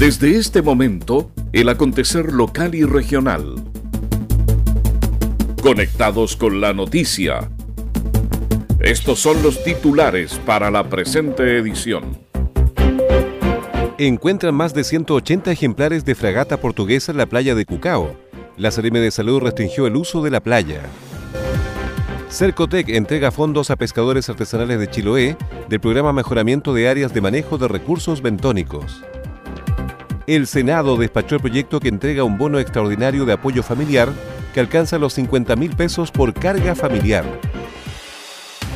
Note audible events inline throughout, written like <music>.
Desde este momento, el acontecer local y regional. Conectados con la noticia. Estos son los titulares para la presente edición. Encuentran más de 180 ejemplares de fragata portuguesa en la playa de Cucao. La Seremi de Salud restringió el uso de la playa. Cercotec entrega fondos a pescadores artesanales de Chiloé del programa Mejoramiento de Áreas de Manejo de Recursos Bentónicos. El Senado despachó el proyecto que entrega un bono extraordinario de apoyo familiar que alcanza los 50 mil pesos por carga familiar.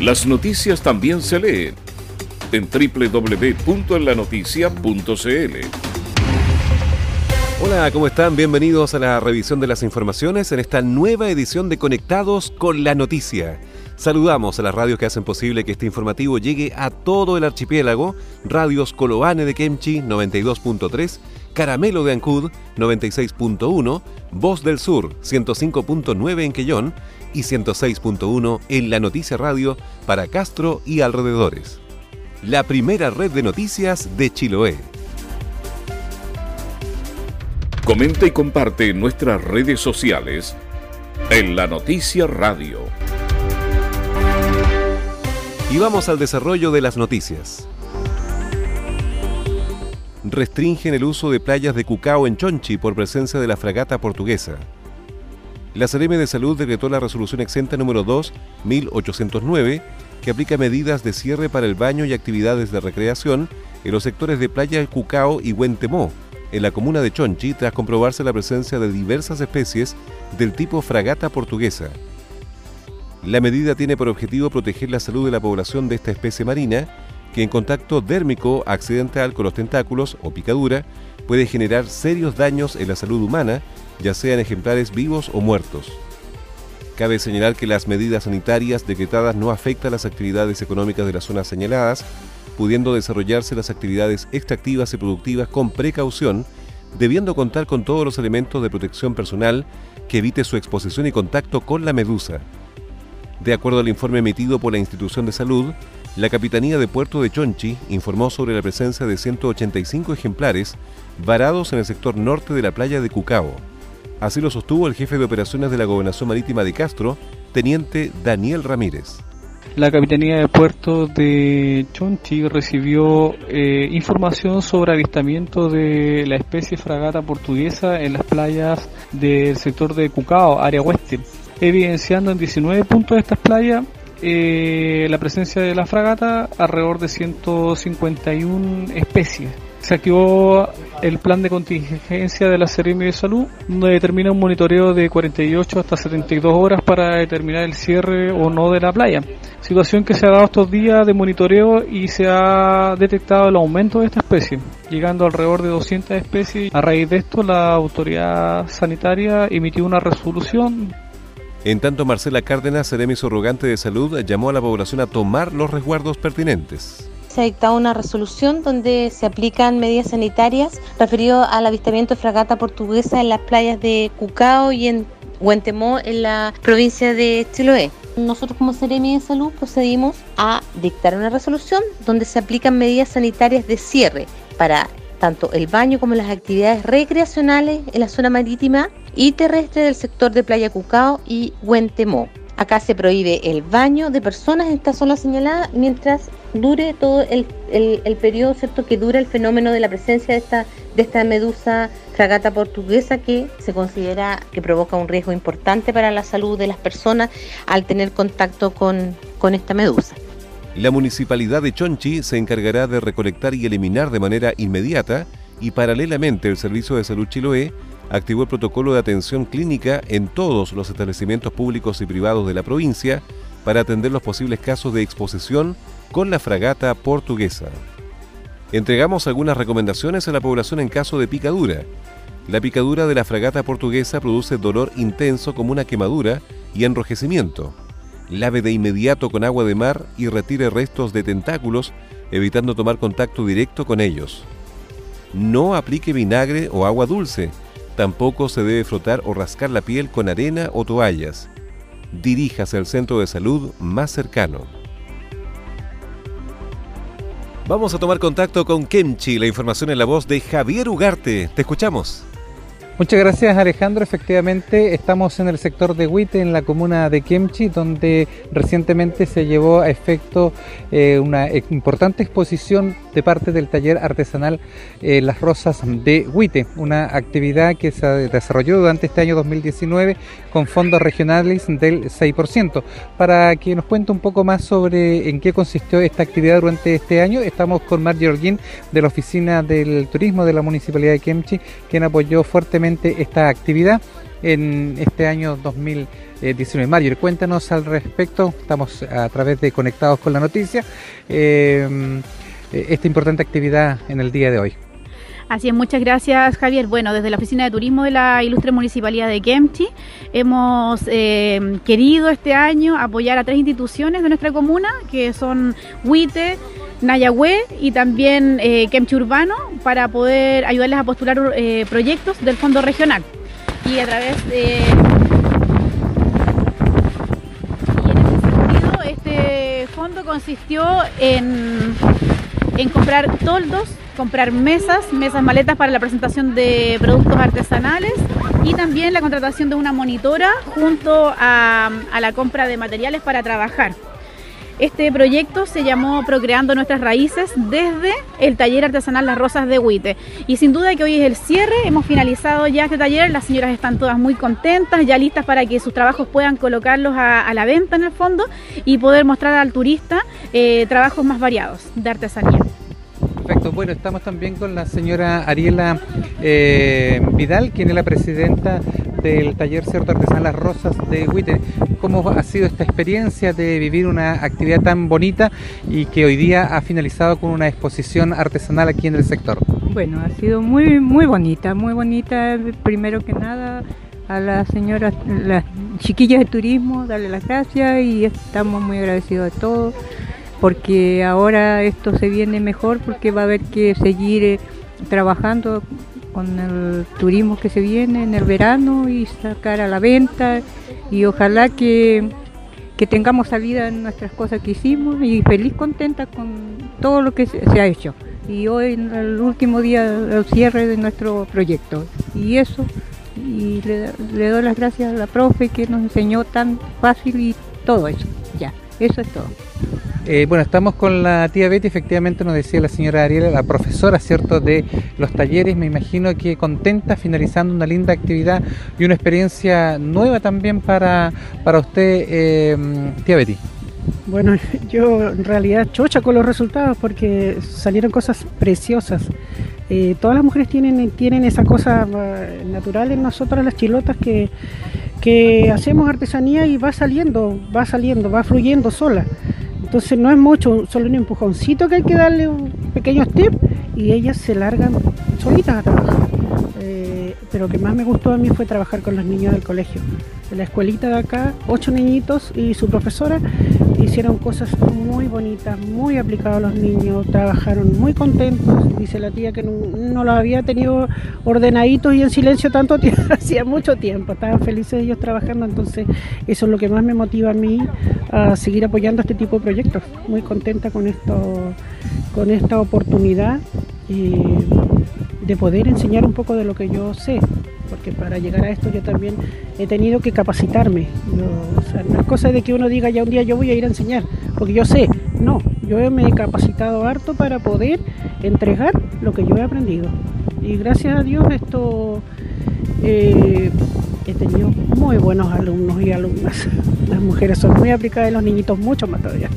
Las noticias también se leen en www.enlanoticia.cl. Hola, ¿cómo están? Bienvenidos a la revisión de las informaciones en esta nueva edición de Conectados con la Noticia. Saludamos a las radios que hacen posible que este informativo llegue a todo el archipiélago, radios Coloane de Kemchi 92.3, Caramelo de Ancud 96.1, Voz del Sur 105.9 en Quellón y 106.1 en La Noticia Radio para Castro y alrededores. La primera red de noticias de Chiloé. Comenta y comparte en nuestras redes sociales en La Noticia Radio. Y vamos al desarrollo de las noticias. Restringen el uso de playas de Cucao en Chonchi por presencia de la fragata portuguesa. La Sereme de Salud decretó la resolución exenta número 2, 1809, que aplica medidas de cierre para el baño y actividades de recreación en los sectores de Playa Cucao y Huentemó, en la comuna de Chonchi tras comprobarse la presencia de diversas especies del tipo fragata portuguesa. La medida tiene por objetivo proteger la salud de la población de esta especie marina, que en contacto dérmico accidental con los tentáculos o picadura puede generar serios daños en la salud humana, ya sean ejemplares vivos o muertos. Cabe señalar que las medidas sanitarias decretadas no afectan las actividades económicas de las zonas señaladas, pudiendo desarrollarse las actividades extractivas y productivas con precaución, debiendo contar con todos los elementos de protección personal que evite su exposición y contacto con la medusa. De acuerdo al informe emitido por la institución de salud, la Capitanía de Puerto de Chonchi informó sobre la presencia de 185 ejemplares varados en el sector norte de la playa de Cucao. Así lo sostuvo el jefe de operaciones de la Gobernación Marítima de Castro, teniente Daniel Ramírez. La Capitanía de Puerto de Chonchi recibió eh, información sobre avistamiento de la especie fragata portuguesa en las playas del sector de Cucao, área oeste, evidenciando en 19 puntos de estas playas eh, la presencia de la fragata alrededor de 151 especies. Se activó el plan de contingencia de la Seremi de Salud, donde determina un monitoreo de 48 hasta 72 horas para determinar el cierre o no de la playa. Situación que se ha dado estos días de monitoreo y se ha detectado el aumento de esta especie, llegando alrededor de 200 especies. A raíz de esto, la autoridad sanitaria emitió una resolución en tanto, Marcela Cárdenas, seremi surrogante de salud, llamó a la población a tomar los resguardos pertinentes se ha dictado una resolución donde se aplican medidas sanitarias referido al avistamiento de fragata portuguesa en las playas de Cucao y en Huentemó, en la provincia de Chiloé. Nosotros como Seremi de Salud procedimos a dictar una resolución donde se aplican medidas sanitarias de cierre para tanto el baño como las actividades recreacionales en la zona marítima y terrestre del sector de Playa Cucao y Huentemó. Acá se prohíbe el baño de personas en esta zona señalada mientras dure todo el, periodo cierto que dura el fenómeno de la presencia de esta, de esta medusa fragata portuguesa que se considera que provoca un riesgo importante para la salud de las personas al tener contacto con, con esta medusa. La municipalidad de Chonchi se encargará de recolectar y eliminar de manera inmediata y paralelamente el Servicio de Salud Chiloé activó el protocolo de atención clínica en todos los establecimientos públicos y privados de la provincia para atender los posibles casos de exposición con la fragata portuguesa. Entregamos algunas recomendaciones a la población en caso de picadura. La picadura de la fragata portuguesa produce dolor intenso como una quemadura y enrojecimiento. Lave de inmediato con agua de mar y retire restos de tentáculos, evitando tomar contacto directo con ellos. No aplique vinagre o agua dulce, Tampoco se debe frotar o rascar la piel con arena o toallas. Diríjase al centro de salud más cercano. Vamos a tomar contacto con Kemchi, la información en la voz de Javier Ugarte. Te escuchamos. Muchas gracias Alejandro. Efectivamente, estamos en el sector de Huite, en la comuna de Kemchi, donde recientemente se llevó a efecto eh, una importante exposición de parte del taller artesanal eh, Las Rosas de Huite, una actividad que se desarrolló durante este año 2019 con fondos regionales del 6%. Para que nos cuente un poco más sobre en qué consistió esta actividad durante este año, estamos con Margie Orguín de la Oficina del Turismo de la Municipalidad de Kemchi, quien apoyó fuertemente esta actividad en este año 2019. Mario, cuéntanos al respecto, estamos a través de Conectados con la Noticia, eh, esta importante actividad en el día de hoy. Así es, muchas gracias Javier. Bueno, desde la Oficina de Turismo de la Ilustre Municipalidad de Kemchi hemos eh, querido este año apoyar a tres instituciones de nuestra comuna, que son Huite, Nayagüe y también eh, Kemchi Urbano para poder ayudarles a postular eh, proyectos del fondo regional. Y a través de... En ese sentido, este fondo consistió en, comprar toldos, comprar mesas, mesas maletas para la presentación de productos artesanales y también la contratación de una monitora junto a la compra de materiales para trabajar. Este proyecto se llamó Procreando Nuestras Raíces desde el taller artesanal Las Rosas de Huite. Y sin duda que hoy es el cierre, hemos finalizado ya este taller, las señoras están todas muy contentas, ya listas para que sus trabajos puedan colocarlos a, la venta en el fondo y poder mostrar al turista eh, trabajos más variados de artesanía. Perfecto, bueno, estamos también con la señora Ariela eh, Vidal, quien es la presidenta del taller Cierto Artesanal Las Rosas de Huite. ¿Cómo ha sido esta experiencia de vivir una actividad tan bonita y que hoy día ha finalizado con una exposición artesanal aquí en el sector? Bueno, ha sido muy, muy bonita, muy bonita. Primero que nada, a las señoras, las chiquillas de turismo, darle las gracias y estamos muy agradecidos de todo porque ahora esto se viene mejor porque va a haber que seguir eh, trabajando con el turismo que se viene en el verano y sacar a la venta y ojalá que, tengamos salida en nuestras cosas que hicimos y feliz contenta con todo lo que se, ha hecho. Y hoy el último día el cierre de nuestro proyecto. Y eso, y le, le doy las gracias a la profe que nos enseñó tan fácil y todo eso. Ya, eso es todo. Eh, bueno, estamos con la tía Betty, efectivamente nos decía la señora Ariela, la profesora, ¿cierto?, de los talleres, me imagino que contenta, finalizando una linda actividad y una experiencia nueva también para, para usted, eh, tía Betty. Bueno, <laughs> yo en realidad chocha con los resultados porque salieron cosas preciosas. Eh, todas las mujeres tienen, tienen esa cosa natural en nosotras las chilotas que, que hacemos artesanía y va saliendo, va saliendo, va fluyendo sola. Entonces no es mucho, solo un empujoncito que hay que darle un pequeño step y ellas se largan solitas a trabajar. Eh, pero lo que más me gustó a mí fue trabajar con los niños del colegio. La escuelita de acá, ocho niñitos y su profesora hicieron cosas muy bonitas, muy aplicadas a los niños, trabajaron muy contentos. Dice la tía que no, no había tenido ordenaditos y en silencio tanto tiempo, <laughs> hacía mucho tiempo. Estaban felices ellos trabajando, entonces eso es lo que más me motiva a mí a seguir apoyando este tipo de proyectos. Muy contenta con esto, con esta oportunidad. De poder enseñar un poco de lo que yo sé, porque para llegar a esto yo también he tenido que capacitarme. no es cosa de que uno diga ya un día yo voy a ir a enseñar, porque yo sé, no, yo me he capacitado harto para poder entregar lo que yo he aprendido. Y gracias a Dios esto eh, he tenido muy buenos alumnos y alumnas. Las mujeres son muy aplicadas y los niñitos mucho más todavía.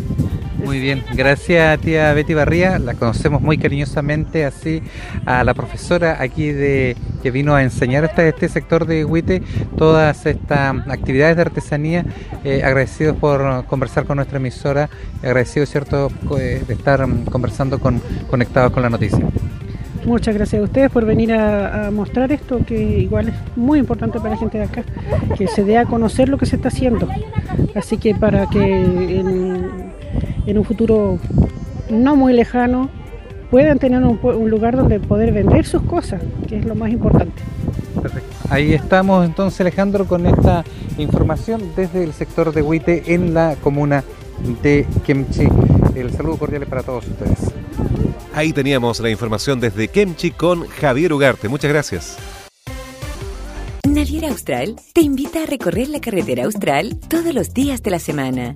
Muy bien, gracias tía Betty Barría, la conocemos muy cariñosamente así a la profesora aquí de que vino a enseñar este, este sector de Huite todas estas actividades de artesanía, eh, agradecidos por conversar con nuestra emisora, agradecidos cierto eh, de estar conversando con conectados con la noticia. Muchas gracias a ustedes por venir a, mostrar esto, que igual es muy importante para la gente de acá, que se dé a conocer lo que se está haciendo. Así que para que en un futuro no muy lejano puedan tener un, lugar donde poder vender sus cosas, que es lo más importante. Perfecto. Ahí estamos entonces Alejandro con esta información desde el sector de Huite en la comuna de Kemchi. El saludo cordial para todos ustedes. Ahí teníamos la información desde Kemchi con Javier Ugarte. Muchas gracias. Naviera Austral te invita a recorrer la carretera austral todos los días de la semana.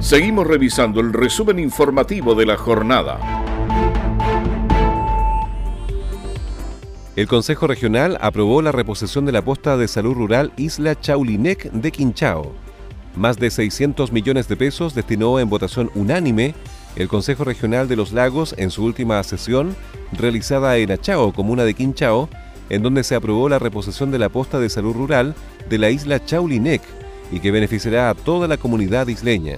Seguimos revisando el resumen informativo de la jornada. El Consejo Regional aprobó la reposición de la posta de salud rural Isla Chaulinec de Quinchao. Más de 600 millones de pesos destinó en votación unánime el Consejo Regional de los Lagos en su última sesión realizada en Achao, comuna de Quinchao, en donde se aprobó la reposición de la posta de salud rural de la isla Chaulinec y que beneficiará a toda la comunidad isleña.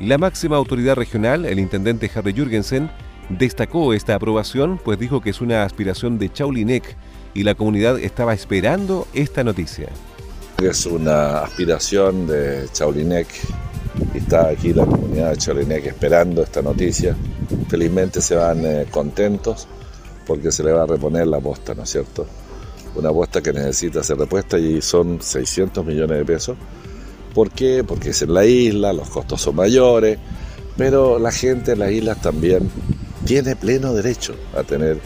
La máxima autoridad regional, el intendente Harry Jürgensen, destacó esta aprobación, pues dijo que es una aspiración de Chaulinec y la comunidad estaba esperando esta noticia. Es una aspiración de Chaulinec y está aquí la comunidad de Chaulinec esperando esta noticia. Felizmente se van eh, contentos porque se le va a reponer la posta, ¿no es cierto? Una posta que necesita ser repuesta y son 600 millones de pesos ¿Por qué? Porque es en la isla, los costos son mayores, pero la gente en las islas también tiene pleno derecho a tener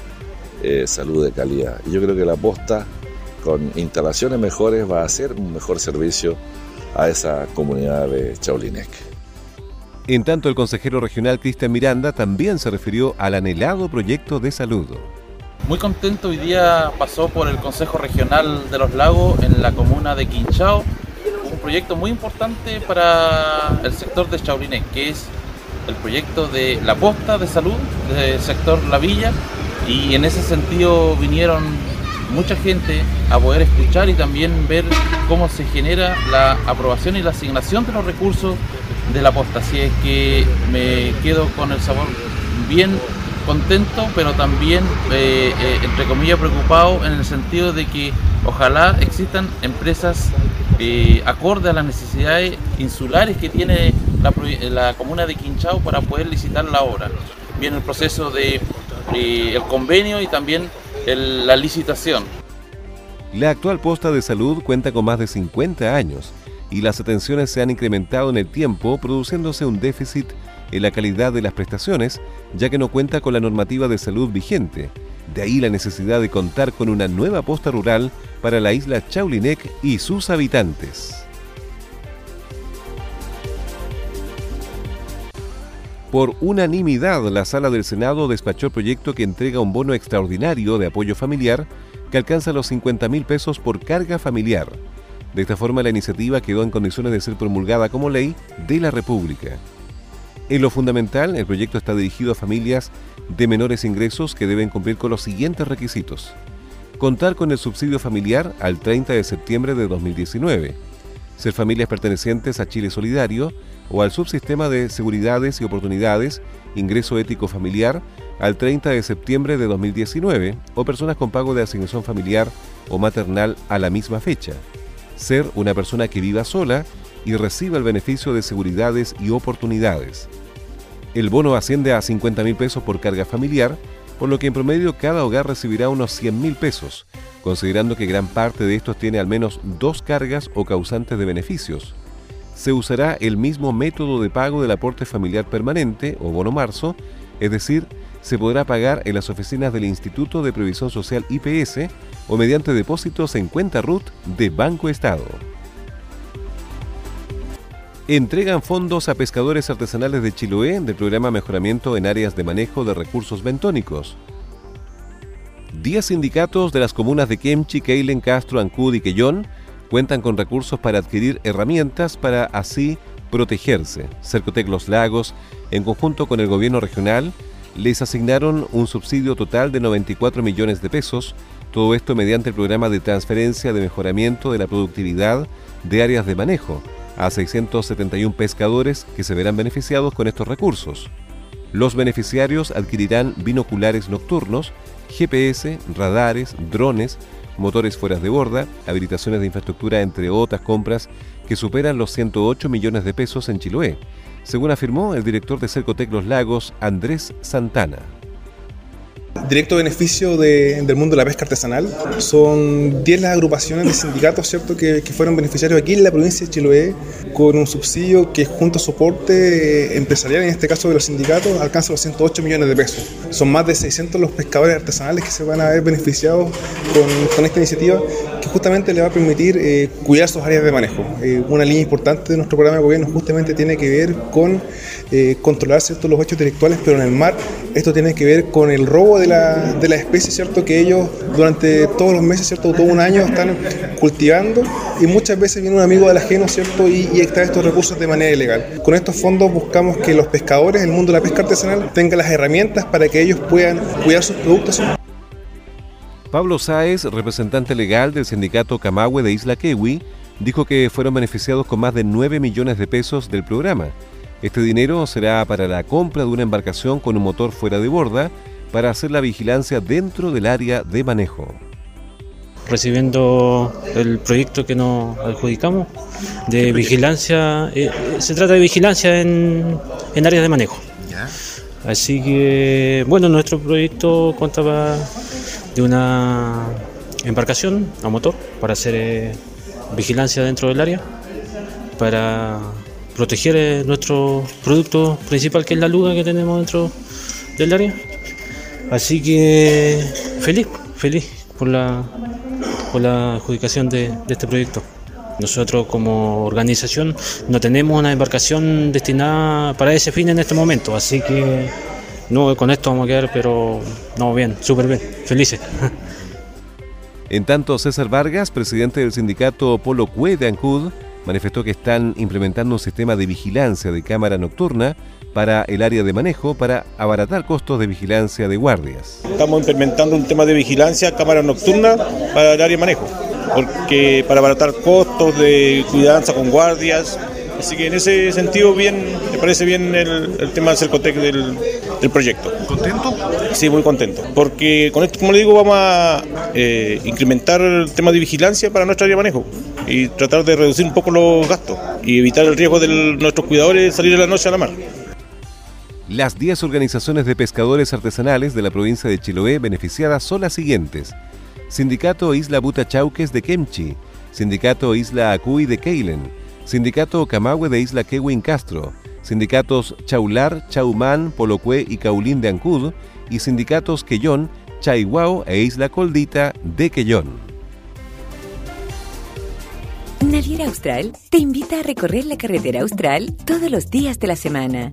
eh, salud de calidad. Y yo creo que la posta, con instalaciones mejores, va a hacer un mejor servicio a esa comunidad de Chaulinec. En tanto, el consejero regional Cristian Miranda también se refirió al anhelado proyecto de salud. Muy contento, hoy día pasó por el Consejo Regional de los Lagos en la comuna de Quinchao proyecto muy importante para el sector de Chaulinet, que es el proyecto de la posta de salud del sector La Villa y en ese sentido vinieron mucha gente a poder escuchar y también ver cómo se genera la aprobación y la asignación de los recursos de la posta. Así es que me quedo con el sabor bien contento, pero también, eh, eh, entre comillas, preocupado en el sentido de que ojalá existan empresas eh, acorde a las necesidades insulares que tiene la, comuna de Quinchao para poder licitar la obra. Viene el proceso de el convenio y también la licitación. La actual posta de salud cuenta con más de 50 años y las atenciones se han incrementado en el tiempo, produciéndose un déficit en la calidad de las prestaciones, ya que no cuenta con la normativa de salud vigente. De ahí la necesidad de contar con una nueva posta rural para la isla Chaulinec y sus habitantes. Por unanimidad, la Sala del Senado despachó el proyecto que entrega un bono extraordinario de apoyo familiar que alcanza los 50 mil pesos por carga familiar. De esta forma, la iniciativa quedó en condiciones de ser promulgada como ley de la República. En lo fundamental, el proyecto está dirigido a familias de menores ingresos que deben cumplir con los siguientes requisitos. Contar con el subsidio familiar al 30 de septiembre de 2019. Ser familias pertenecientes a Chile Solidario o al subsistema de seguridades y oportunidades, ingreso ético familiar, al 30 de septiembre de 2019 o personas con pago de asignación familiar o maternal a la misma fecha. Ser una persona que viva sola y reciba el beneficio de seguridades y oportunidades. El bono asciende a 50 mil pesos por carga familiar, por lo que en promedio cada hogar recibirá unos 100 mil pesos, considerando que gran parte de estos tiene al menos dos cargas o causantes de beneficios. Se usará el mismo método de pago del aporte familiar permanente o bono marzo, es decir, se podrá pagar en las oficinas del Instituto de Previsión Social IPS o mediante depósitos en cuenta RUT de Banco Estado entregan fondos a pescadores artesanales de Chiloé del programa Mejoramiento en Áreas de Manejo de Recursos Bentónicos. Diez sindicatos de las comunas de Kemchi, Keilen, Castro, Ancud y Quellón cuentan con recursos para adquirir herramientas para así protegerse. Cercotec Los Lagos, en conjunto con el gobierno regional, les asignaron un subsidio total de 94 millones de pesos, todo esto mediante el programa de transferencia de mejoramiento de la productividad de áreas de manejo a 671 pescadores que se verán beneficiados con estos recursos. Los beneficiarios adquirirán binoculares nocturnos, GPS, radares, drones, motores fuera de borda, habilitaciones de infraestructura, entre otras compras que superan los 108 millones de pesos en Chiloé, según afirmó el director de Cercotec Los Lagos, Andrés Santana directo beneficio del mundo de la pesca artesanal. Son 10 las agrupaciones de sindicatos ¿cierto? Que, fueron beneficiarios aquí en la provincia de Chiloé con un subsidio que junto a soporte empresarial, en este caso de los sindicatos, alcanza los 108 millones de pesos. Son más de 600 los pescadores artesanales que se van a ver beneficiados con, esta iniciativa que justamente le va a permitir eh, cuidar sus áreas de manejo. Eh, una línea importante de nuestro programa de gobierno justamente tiene que ver con eh, controlar los hechos intelectuales, pero en el mar esto tiene que ver con el robo de la, de la especie, ¿cierto? Que ellos durante todos los meses, ¿cierto? Todo un año están cultivando y muchas veces viene un amigo del ajeno, ¿cierto? Y, y extrae estos recursos de manera ilegal. Con estos fondos buscamos que los pescadores, el mundo de la pesca artesanal, tengan las herramientas para que ellos puedan cuidar sus productos. Pablo Sáez, representante legal del sindicato Camagüe de Isla Kewi, dijo que fueron beneficiados con más de 9 millones de pesos del programa este dinero será para la compra de una embarcación con un motor fuera de borda para hacer la vigilancia dentro del área de manejo. Recibiendo el proyecto que nos adjudicamos de vigilancia, eh, se trata de vigilancia en, áreas de manejo. Así que, bueno, nuestro proyecto contaba de una embarcación a motor para hacer eh, vigilancia dentro del área, para proteger eh, nuestro producto principal que es la luga que tenemos dentro del área. Así que feliz, feliz por la, por la adjudicación de, este proyecto. Nosotros como organización no tenemos una embarcación destinada para ese fin en este momento, así que no con esto vamos a quedar, pero no bien, súper bien, felices. En tanto, César Vargas, presidente del sindicato Polo Cue de Ancud, manifestó que están implementando un sistema de vigilancia de cámara nocturna para el área de manejo para abaratar costos de vigilancia de guardias. Estamos implementando un tema de vigilancia, cámara nocturna para el área de manejo, porque para abaratar costos de cuidanza con guardias, Así que en ese sentido, bien, me parece bien el, tema del Cercotec del, del, proyecto. ¿Contento? Sí, muy contento. Porque con esto, como le digo, vamos a eh, incrementar el tema de vigilancia para nuestra área de manejo y tratar de reducir un poco los gastos y evitar el riesgo de nuestros cuidadores salir a la noche a la mar. Las 10 organizaciones de pescadores artesanales de la provincia de Chiloé beneficiadas son las siguientes. Sindicato Isla Butachauques de Kemchi, Sindicato Isla Acuy de Keilen, Sindicato Camagüe de Isla Kewin Castro, Sindicatos Chaular, Chaumán, Polocue y Caulín de Ancud y Sindicatos Quellón, Chaihuao e Isla Coldita de Quellón. Naviera Austral te invita a recorrer la carretera austral todos los días de la semana.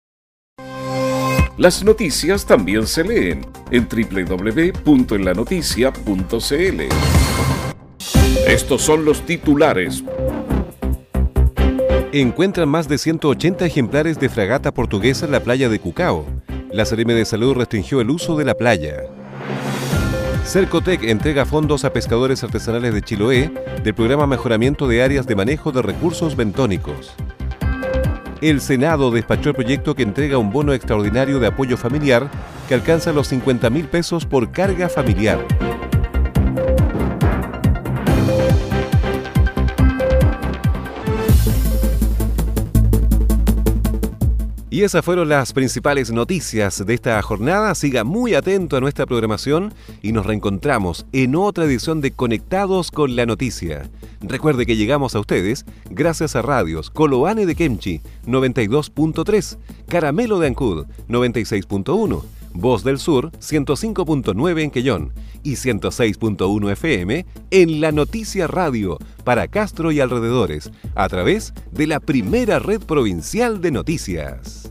Las noticias también se leen en www.enlanoticia.cl. Estos son los titulares. Encuentran más de 180 ejemplares de fragata portuguesa en la playa de Cucao. La Seremi de Salud restringió el uso de la playa. Cercotec entrega fondos a pescadores artesanales de Chiloé del programa Mejoramiento de Áreas de Manejo de Recursos Bentónicos el Senado despachó el proyecto que entrega un bono extraordinario de apoyo familiar que alcanza los 50 mil pesos por carga familiar. Y esas fueron las principales noticias de esta jornada. Siga muy atento a nuestra programación y nos reencontramos en otra edición de Conectados con la Noticia. Recuerde que llegamos a ustedes gracias a radios Coloane de Kemchi 92.3, Caramelo de Ancud 96.1, Voz del Sur 105.9 en Quellón y 106.1 FM en La Noticia Radio para Castro y alrededores a través de la primera red provincial de noticias.